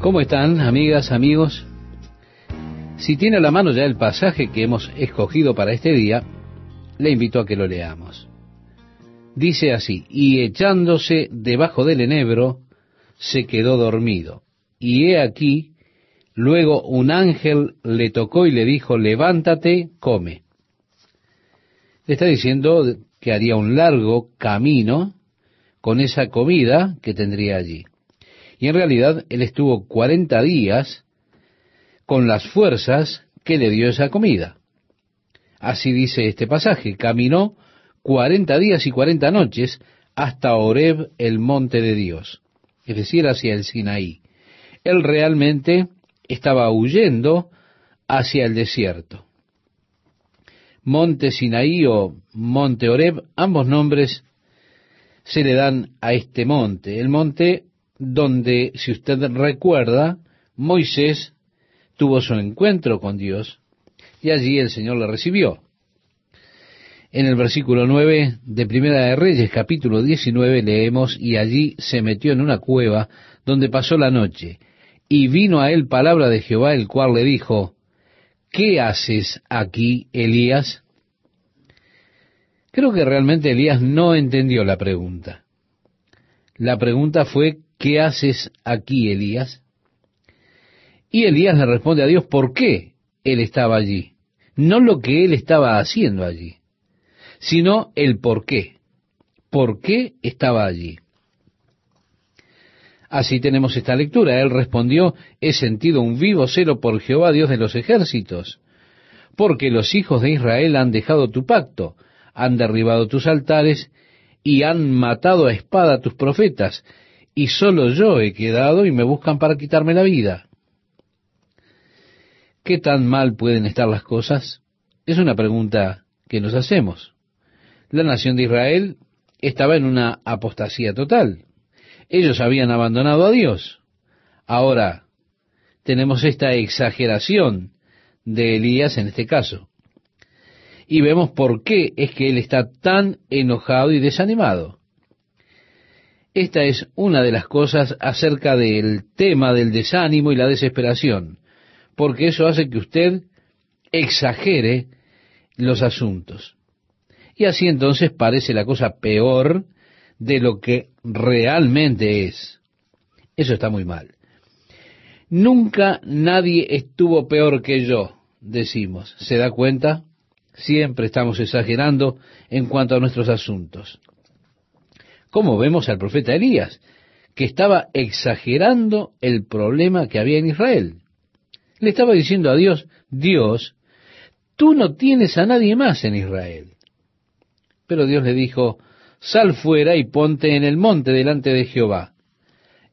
¿Cómo están, amigas, amigos? Si tiene a la mano ya el pasaje que hemos escogido para este día, le invito a que lo leamos. Dice así, y echándose debajo del enebro, se quedó dormido. Y he aquí, luego un ángel le tocó y le dijo, levántate, come. Está diciendo que haría un largo camino con esa comida que tendría allí. Y en realidad él estuvo cuarenta días con las fuerzas que le dio esa comida. Así dice este pasaje, caminó cuarenta días y cuarenta noches hasta Oreb, el monte de Dios, es decir, hacia el Sinaí. Él realmente estaba huyendo hacia el desierto. Monte Sinaí o Monte Oreb, ambos nombres se le dan a este monte, el monte donde, si usted recuerda, Moisés tuvo su encuentro con Dios y allí el Señor le recibió. En el versículo 9 de Primera de Reyes, capítulo 19, leemos, y allí se metió en una cueva donde pasó la noche, y vino a él palabra de Jehová, el cual le dijo, ¿qué haces aquí, Elías? Creo que realmente Elías no entendió la pregunta. La pregunta fue, ¿qué haces aquí, Elías? Y Elías le responde a Dios por qué él estaba allí. No lo que él estaba haciendo allí, sino el por qué. ¿Por qué estaba allí? Así tenemos esta lectura. Él respondió, he sentido un vivo celo por Jehová, Dios de los ejércitos, porque los hijos de Israel han dejado tu pacto, han derribado tus altares y han matado a espada a tus profetas, y solo yo he quedado y me buscan para quitarme la vida. ¿Qué tan mal pueden estar las cosas? Es una pregunta que nos hacemos. La nación de Israel estaba en una apostasía total. Ellos habían abandonado a Dios. Ahora tenemos esta exageración de Elías en este caso. Y vemos por qué es que él está tan enojado y desanimado. Esta es una de las cosas acerca del tema del desánimo y la desesperación porque eso hace que usted exagere los asuntos. Y así entonces parece la cosa peor de lo que realmente es. Eso está muy mal. Nunca nadie estuvo peor que yo, decimos. ¿Se da cuenta? Siempre estamos exagerando en cuanto a nuestros asuntos. Como vemos al profeta Elías, que estaba exagerando el problema que había en Israel. Le estaba diciendo a Dios, Dios, tú no tienes a nadie más en Israel. Pero Dios le dijo, sal fuera y ponte en el monte delante de Jehová.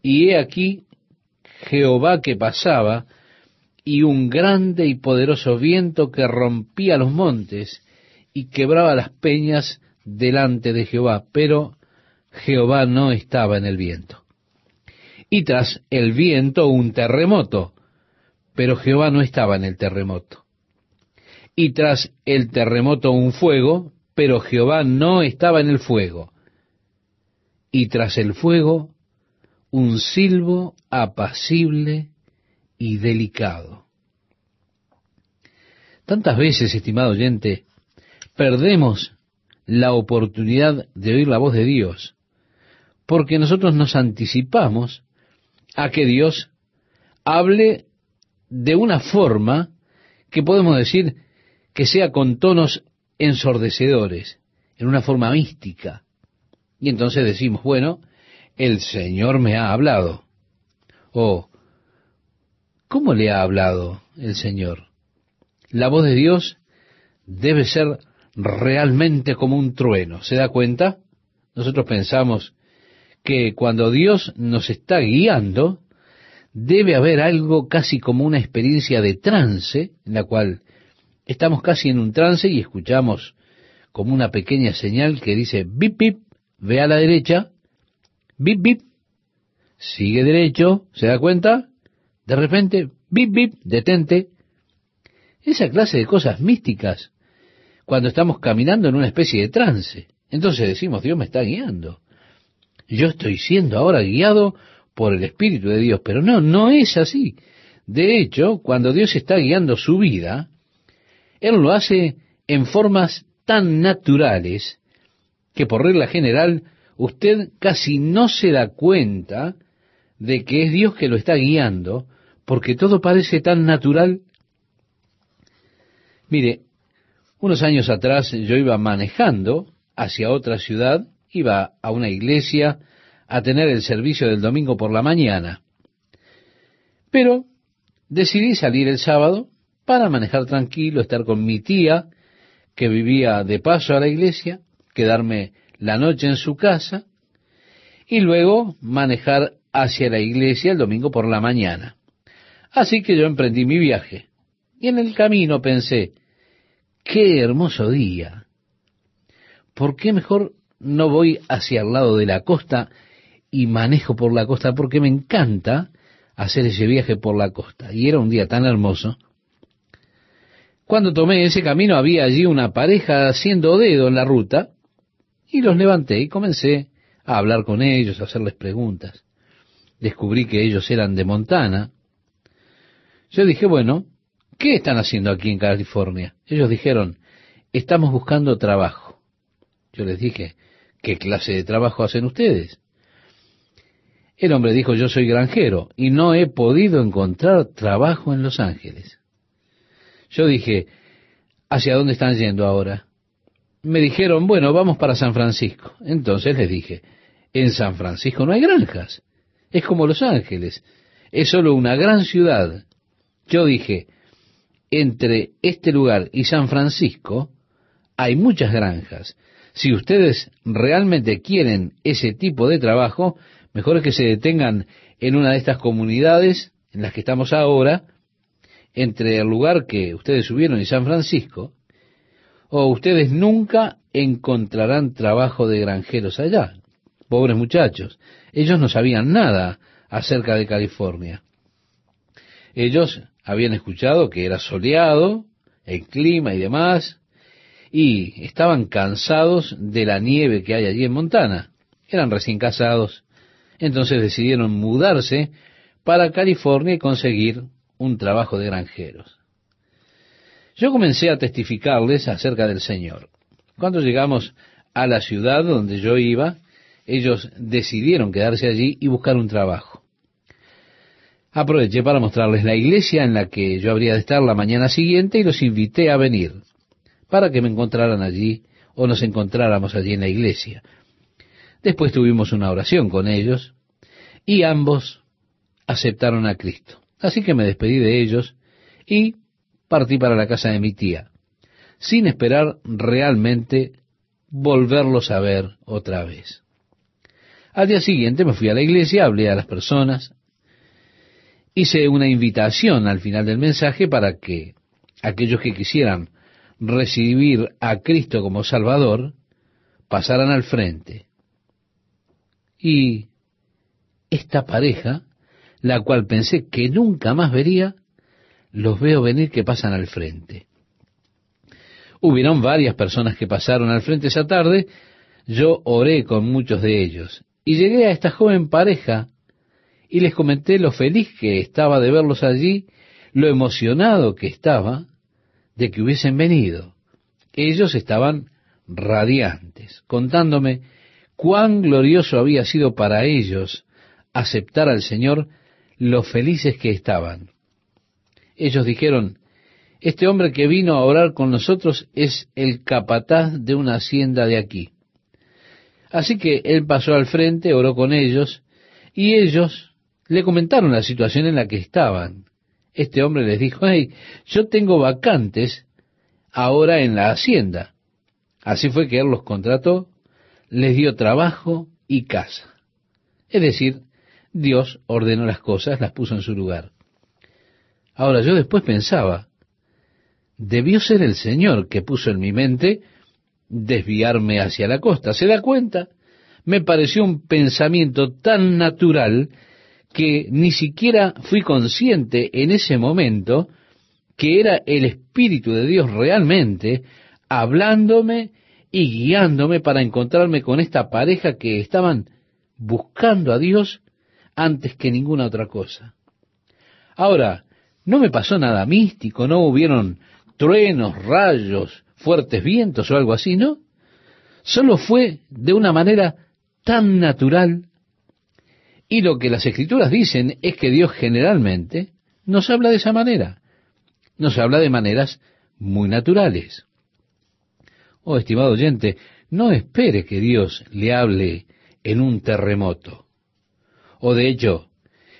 Y he aquí Jehová que pasaba, y un grande y poderoso viento que rompía los montes y quebraba las peñas delante de Jehová, pero Jehová no estaba en el viento. Y tras el viento un terremoto, pero Jehová no estaba en el terremoto. Y tras el terremoto un fuego, pero Jehová no estaba en el fuego. Y tras el fuego un silbo apacible y delicado. Tantas veces, estimado oyente, perdemos la oportunidad de oír la voz de Dios, porque nosotros nos anticipamos a que Dios hable de una forma que podemos decir que sea con tonos ensordecedores, en una forma mística. Y entonces decimos, bueno, el Señor me ha hablado. O, ¿cómo le ha hablado el Señor? La voz de Dios debe ser realmente como un trueno. ¿Se da cuenta? Nosotros pensamos que cuando Dios nos está guiando, debe haber algo casi como una experiencia de trance, en la cual estamos casi en un trance y escuchamos como una pequeña señal que dice bip bip, ve a la derecha, bip bip, sigue derecho, ¿se da cuenta? De repente, bip bip, detente. Esa clase de cosas místicas cuando estamos caminando en una especie de trance. Entonces decimos, Dios me está guiando. Yo estoy siendo ahora guiado por el Espíritu de Dios, pero no, no es así. De hecho, cuando Dios está guiando su vida, Él lo hace en formas tan naturales que por regla general usted casi no se da cuenta de que es Dios que lo está guiando, porque todo parece tan natural. Mire, unos años atrás yo iba manejando hacia otra ciudad, iba a una iglesia a tener el servicio del domingo por la mañana. Pero decidí salir el sábado para manejar tranquilo, estar con mi tía, que vivía de paso a la iglesia, quedarme la noche en su casa y luego manejar hacia la iglesia el domingo por la mañana. Así que yo emprendí mi viaje. Y en el camino pensé, qué hermoso día. ¿Por qué mejor no voy hacia el lado de la costa y manejo por la costa? Porque me encanta hacer ese viaje por la costa. Y era un día tan hermoso. Cuando tomé ese camino había allí una pareja haciendo dedo en la ruta y los levanté y comencé a hablar con ellos, a hacerles preguntas. Descubrí que ellos eran de Montana. Yo dije, bueno, ¿qué están haciendo aquí en California? Ellos dijeron, estamos buscando trabajo. Yo les dije, ¿qué clase de trabajo hacen ustedes? El hombre dijo, yo soy granjero y no he podido encontrar trabajo en Los Ángeles. Yo dije, ¿hacia dónde están yendo ahora? Me dijeron, bueno, vamos para San Francisco. Entonces les dije, en San Francisco no hay granjas. Es como Los Ángeles. Es solo una gran ciudad. Yo dije, entre este lugar y San Francisco hay muchas granjas. Si ustedes realmente quieren ese tipo de trabajo, mejor es que se detengan en una de estas comunidades en las que estamos ahora, entre el lugar que ustedes subieron y San Francisco, o ustedes nunca encontrarán trabajo de granjeros allá. Pobres muchachos, ellos no sabían nada acerca de California. Ellos habían escuchado que era soleado, el clima y demás, y estaban cansados de la nieve que hay allí en Montana. Eran recién casados, entonces decidieron mudarse para California y conseguir un trabajo de granjeros. Yo comencé a testificarles acerca del Señor. Cuando llegamos a la ciudad donde yo iba, ellos decidieron quedarse allí y buscar un trabajo. Aproveché para mostrarles la iglesia en la que yo habría de estar la mañana siguiente y los invité a venir para que me encontraran allí o nos encontráramos allí en la iglesia. Después tuvimos una oración con ellos y ambos aceptaron a Cristo. Así que me despedí de ellos y partí para la casa de mi tía, sin esperar realmente volverlos a ver otra vez. Al día siguiente me fui a la iglesia, hablé a las personas, hice una invitación al final del mensaje para que aquellos que quisieran recibir a Cristo como Salvador pasaran al frente. Y esta pareja la cual pensé que nunca más vería, los veo venir que pasan al frente. Hubieron varias personas que pasaron al frente esa tarde, yo oré con muchos de ellos y llegué a esta joven pareja y les comenté lo feliz que estaba de verlos allí, lo emocionado que estaba de que hubiesen venido. Ellos estaban radiantes, contándome cuán glorioso había sido para ellos aceptar al Señor lo felices que estaban. Ellos dijeron, este hombre que vino a orar con nosotros es el capataz de una hacienda de aquí. Así que él pasó al frente, oró con ellos, y ellos le comentaron la situación en la que estaban. Este hombre les dijo, hey, yo tengo vacantes ahora en la hacienda. Así fue que él los contrató, les dio trabajo y casa. Es decir, Dios ordenó las cosas, las puso en su lugar. Ahora yo después pensaba, debió ser el Señor que puso en mi mente desviarme hacia la costa. ¿Se da cuenta? Me pareció un pensamiento tan natural que ni siquiera fui consciente en ese momento que era el Espíritu de Dios realmente hablándome y guiándome para encontrarme con esta pareja que estaban buscando a Dios antes que ninguna otra cosa. Ahora, no me pasó nada místico, no hubieron truenos, rayos, fuertes vientos o algo así, ¿no? Solo fue de una manera tan natural. Y lo que las escrituras dicen es que Dios generalmente nos habla de esa manera. Nos habla de maneras muy naturales. Oh, estimado oyente, no espere que Dios le hable en un terremoto. O de hecho,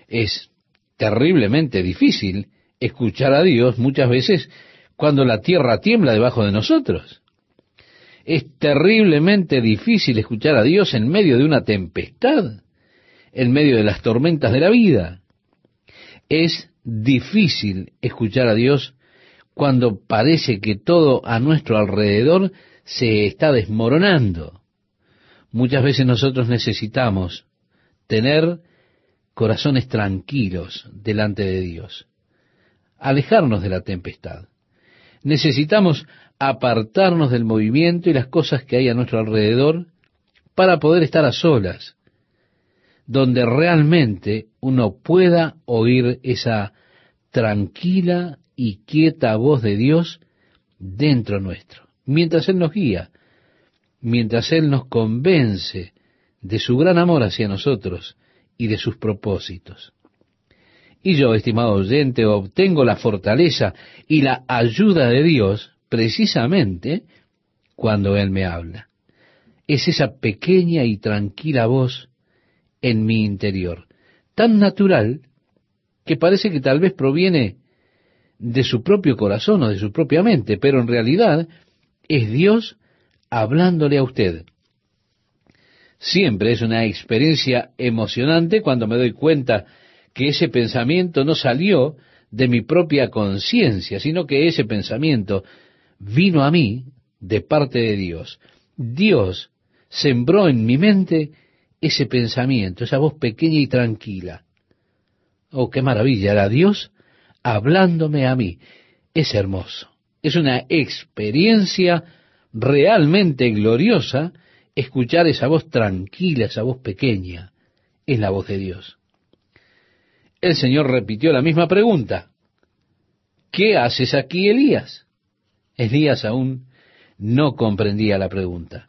es terriblemente difícil escuchar a Dios muchas veces cuando la tierra tiembla debajo de nosotros. Es terriblemente difícil escuchar a Dios en medio de una tempestad, en medio de las tormentas de la vida. Es difícil escuchar a Dios cuando parece que todo a nuestro alrededor se está desmoronando. Muchas veces nosotros necesitamos tener corazones tranquilos delante de Dios, alejarnos de la tempestad. Necesitamos apartarnos del movimiento y las cosas que hay a nuestro alrededor para poder estar a solas, donde realmente uno pueda oír esa tranquila y quieta voz de Dios dentro nuestro, mientras Él nos guía, mientras Él nos convence de su gran amor hacia nosotros y de sus propósitos. Y yo, estimado oyente, obtengo la fortaleza y la ayuda de Dios precisamente cuando Él me habla. Es esa pequeña y tranquila voz en mi interior, tan natural que parece que tal vez proviene de su propio corazón o de su propia mente, pero en realidad es Dios hablándole a usted. Siempre es una experiencia emocionante cuando me doy cuenta que ese pensamiento no salió de mi propia conciencia, sino que ese pensamiento vino a mí de parte de Dios. Dios sembró en mi mente ese pensamiento, esa voz pequeña y tranquila. Oh, qué maravilla, era Dios hablándome a mí. Es hermoso. Es una experiencia realmente gloriosa escuchar esa voz tranquila, esa voz pequeña. Es la voz de Dios. El Señor repitió la misma pregunta. ¿Qué haces aquí, Elías? Elías aún no comprendía la pregunta.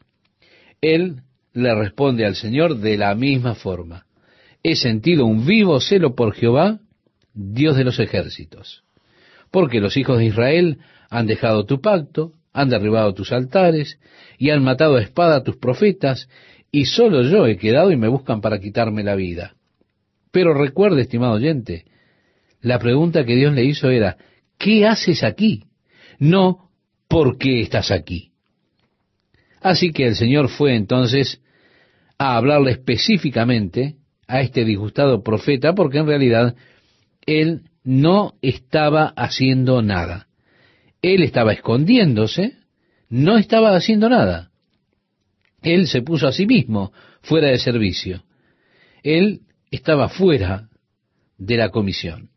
Él le responde al Señor de la misma forma. He sentido un vivo celo por Jehová, Dios de los ejércitos, porque los hijos de Israel han dejado tu pacto, han derribado tus altares y han matado a espada a tus profetas, y solo yo he quedado y me buscan para quitarme la vida. Pero recuerde, estimado oyente, la pregunta que Dios le hizo era, ¿qué haces aquí? No, ¿por qué estás aquí? Así que el Señor fue entonces a hablarle específicamente a este disgustado profeta, porque en realidad él no estaba haciendo nada. Él estaba escondiéndose, no estaba haciendo nada. Él se puso a sí mismo fuera de servicio. Él estaba fuera de la comisión.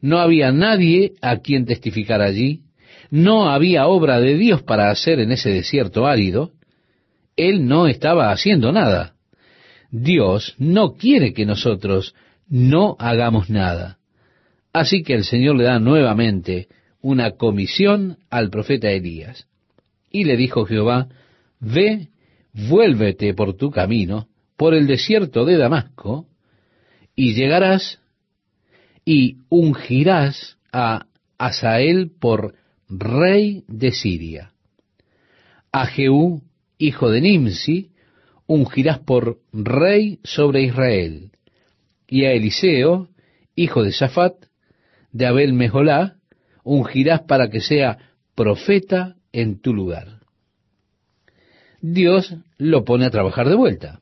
No había nadie a quien testificar allí, no había obra de Dios para hacer en ese desierto árido, él no estaba haciendo nada. Dios no quiere que nosotros no hagamos nada. Así que el Señor le da nuevamente una comisión al profeta Elías. Y le dijo Jehová, Ve, vuélvete por tu camino, por el desierto de Damasco, y llegarás y ungirás a Asael por rey de Siria. A Jehú, hijo de Nimsi, ungirás por rey sobre Israel. Y a Eliseo, hijo de Safat, de Abel Mejolá, ungirás para que sea profeta en tu lugar. Dios lo pone a trabajar de vuelta.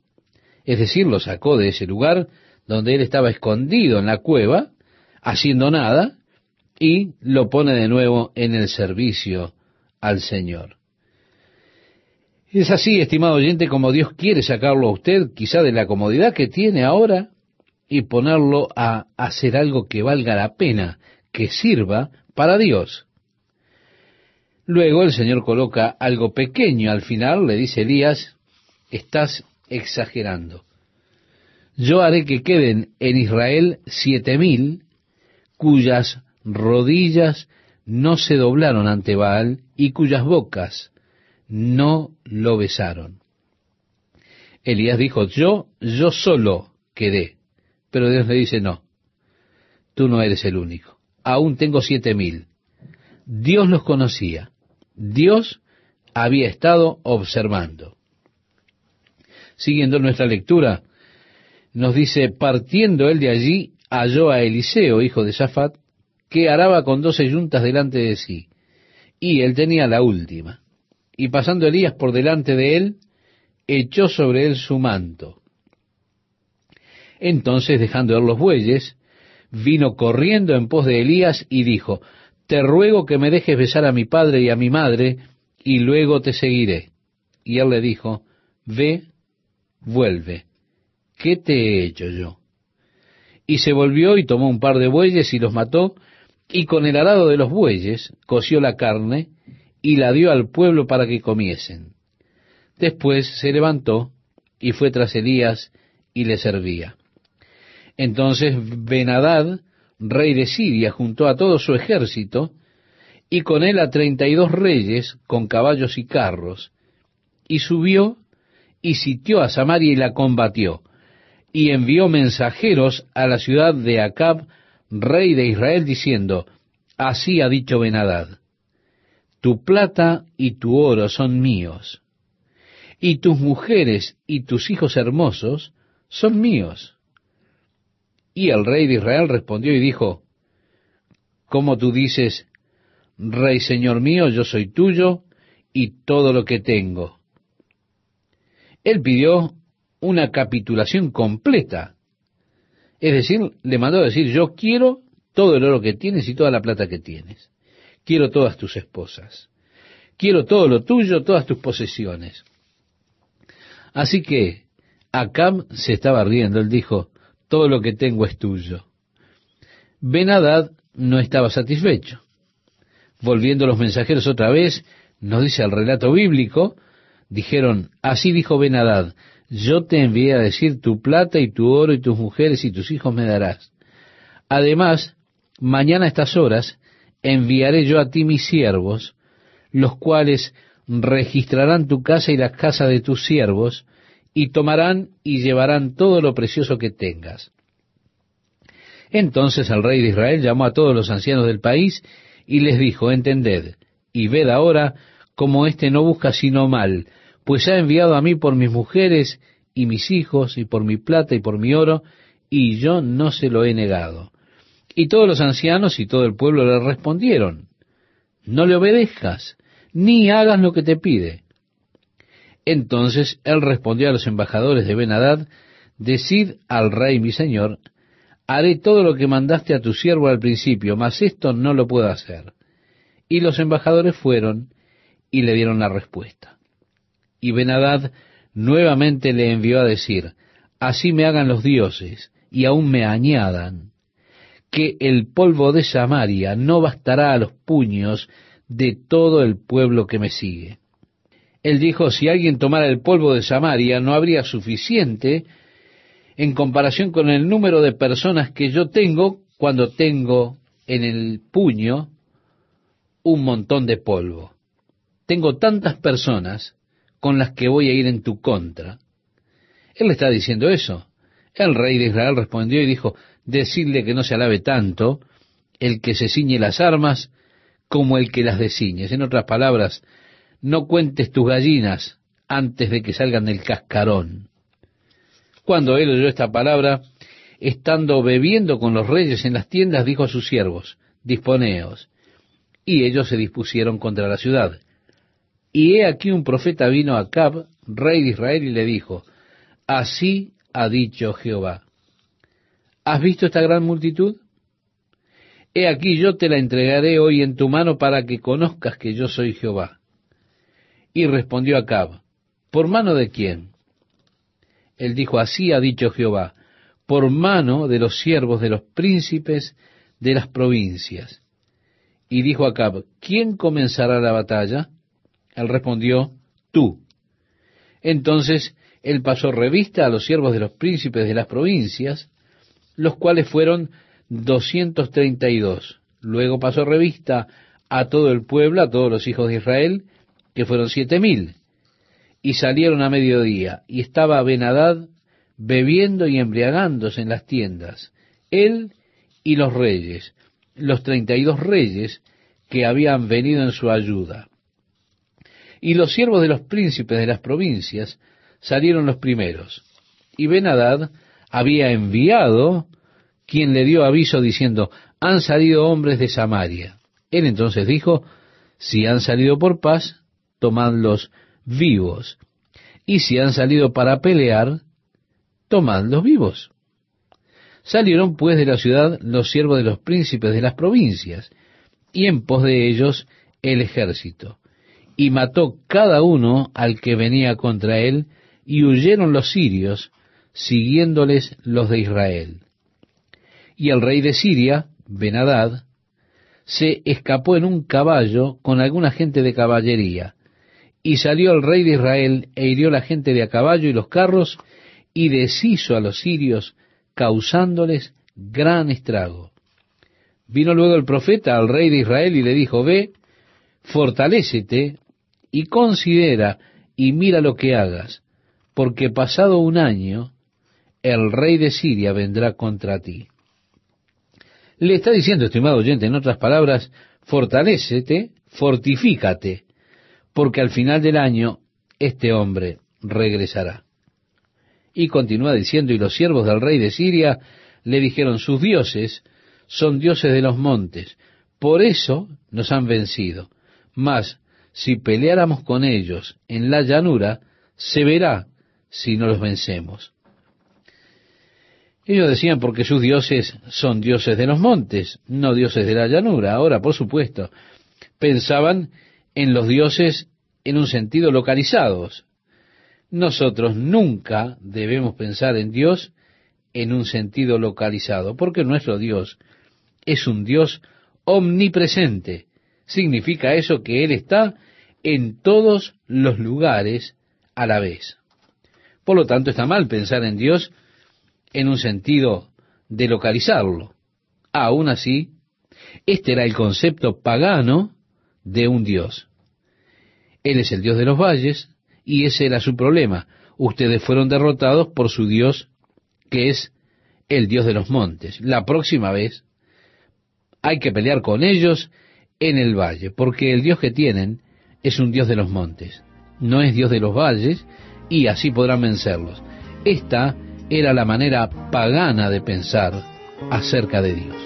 Es decir, lo sacó de ese lugar donde él estaba escondido en la cueva, haciendo nada, y lo pone de nuevo en el servicio al Señor. Es así, estimado oyente, como Dios quiere sacarlo a usted quizá de la comodidad que tiene ahora y ponerlo a hacer algo que valga la pena, que sirva para Dios. Luego el Señor coloca algo pequeño al final, le dice Elías, estás exagerando. Yo haré que queden en Israel siete mil cuyas rodillas no se doblaron ante Baal y cuyas bocas no lo besaron. Elías dijo, yo, yo solo quedé. Pero Dios le dice, no, tú no eres el único. Aún tengo siete mil. Dios los conocía. Dios había estado observando. Siguiendo nuestra lectura, nos dice, partiendo él de allí, halló a Eliseo, hijo de Safat, que araba con doce yuntas delante de sí, y él tenía la última. Y pasando Elías por delante de él, echó sobre él su manto. Entonces, dejando él los bueyes, vino corriendo en pos de Elías y dijo, te ruego que me dejes besar a mi padre y a mi madre, y luego te seguiré. Y él le dijo, ve, vuelve, ¿qué te he hecho yo? Y se volvió y tomó un par de bueyes y los mató, y con el arado de los bueyes coció la carne y la dio al pueblo para que comiesen. Después se levantó y fue tras Elías y le servía. Entonces Benadad rey de Siria, juntó a todo su ejército, y con él a treinta y dos reyes con caballos y carros, y subió y sitió a Samaria y la combatió, y envió mensajeros a la ciudad de Acab, rey de Israel, diciendo, Así ha dicho Benadad, tu plata y tu oro son míos, y tus mujeres y tus hijos hermosos son míos. Y el rey de Israel respondió y dijo, ¿Cómo tú dices, Rey Señor mío, yo soy tuyo y todo lo que tengo? Él pidió una capitulación completa. Es decir, le mandó a decir, yo quiero todo el oro que tienes y toda la plata que tienes. Quiero todas tus esposas. Quiero todo lo tuyo, todas tus posesiones. Así que Acab se estaba riendo. Él dijo, todo lo que tengo es tuyo. Benadad no estaba satisfecho. Volviendo los mensajeros otra vez, nos dice el relato bíblico, dijeron, así dijo Benadad, yo te envié a decir tu plata y tu oro y tus mujeres y tus hijos me darás. Además, mañana a estas horas enviaré yo a ti mis siervos, los cuales registrarán tu casa y la casa de tus siervos, y tomarán y llevarán todo lo precioso que tengas. Entonces el rey de Israel llamó a todos los ancianos del país y les dijo, entended y ved ahora cómo éste no busca sino mal, pues ha enviado a mí por mis mujeres y mis hijos y por mi plata y por mi oro, y yo no se lo he negado. Y todos los ancianos y todo el pueblo le respondieron, no le obedezcas, ni hagas lo que te pide. Entonces él respondió a los embajadores de Benadad, Decid al rey mi señor, haré todo lo que mandaste a tu siervo al principio, mas esto no lo puedo hacer. Y los embajadores fueron y le dieron la respuesta. Y Benadad nuevamente le envió a decir, Así me hagan los dioses, y aún me añadan, que el polvo de Samaria no bastará a los puños de todo el pueblo que me sigue. Él dijo, si alguien tomara el polvo de Samaria, no habría suficiente en comparación con el número de personas que yo tengo cuando tengo en el puño un montón de polvo. Tengo tantas personas con las que voy a ir en tu contra. Él está diciendo eso. El rey de Israel respondió y dijo, decirle que no se alabe tanto el que se ciñe las armas como el que las desciñe. En otras palabras, no cuentes tus gallinas antes de que salgan del cascarón. Cuando él oyó esta palabra, estando bebiendo con los reyes en las tiendas, dijo a sus siervos, disponeos. Y ellos se dispusieron contra la ciudad. Y he aquí un profeta vino a Cab, rey de Israel, y le dijo, así ha dicho Jehová, ¿has visto esta gran multitud? He aquí yo te la entregaré hoy en tu mano para que conozcas que yo soy Jehová. Y respondió Acab, ¿por mano de quién? Él dijo, así ha dicho Jehová, por mano de los siervos de los príncipes de las provincias. Y dijo Acab, ¿quién comenzará la batalla? Él respondió, tú. Entonces él pasó revista a los siervos de los príncipes de las provincias, los cuales fueron doscientos treinta y dos. Luego pasó revista a todo el pueblo, a todos los hijos de Israel, que fueron siete mil. Y salieron a mediodía, y estaba Benadad bebiendo y embriagándose en las tiendas, él y los reyes, los treinta y dos reyes que habían venido en su ayuda. Y los siervos de los príncipes de las provincias salieron los primeros. Y Benadad había enviado quien le dio aviso diciendo, han salido hombres de Samaria. Él entonces dijo, si han salido por paz, tomadlos vivos. Y si han salido para pelear, tomadlos vivos. Salieron pues de la ciudad los siervos de los príncipes de las provincias, y en pos de ellos el ejército. Y mató cada uno al que venía contra él, y huyeron los sirios, siguiéndoles los de Israel. Y el rey de Siria, Benadad, se escapó en un caballo con alguna gente de caballería, y salió el rey de Israel e hirió la gente de a caballo y los carros, y deshizo a los sirios, causándoles gran estrago. Vino luego el profeta al rey de Israel y le dijo, ve, fortalécete y considera y mira lo que hagas, porque pasado un año el rey de Siria vendrá contra ti. Le está diciendo, estimado oyente, en otras palabras, fortalécete, fortifícate, porque al final del año este hombre regresará. Y continúa diciendo, y los siervos del rey de Siria le dijeron, sus dioses son dioses de los montes, por eso nos han vencido. Mas, si peleáramos con ellos en la llanura, se verá si no los vencemos. Ellos decían porque sus dioses son dioses de los montes, no dioses de la llanura. Ahora, por supuesto, pensaban en los dioses en un sentido localizados. Nosotros nunca debemos pensar en Dios en un sentido localizado, porque nuestro Dios es un Dios omnipresente. Significa eso que Él está en todos los lugares a la vez. Por lo tanto, está mal pensar en Dios en un sentido de localizarlo. Aún así, este era el concepto pagano de un Dios. Él es el Dios de los valles y ese era su problema. Ustedes fueron derrotados por su Dios, que es el Dios de los montes. La próxima vez hay que pelear con ellos en el valle, porque el Dios que tienen es un Dios de los montes, no es Dios de los valles, y así podrán vencerlos. Esta era la manera pagana de pensar acerca de Dios.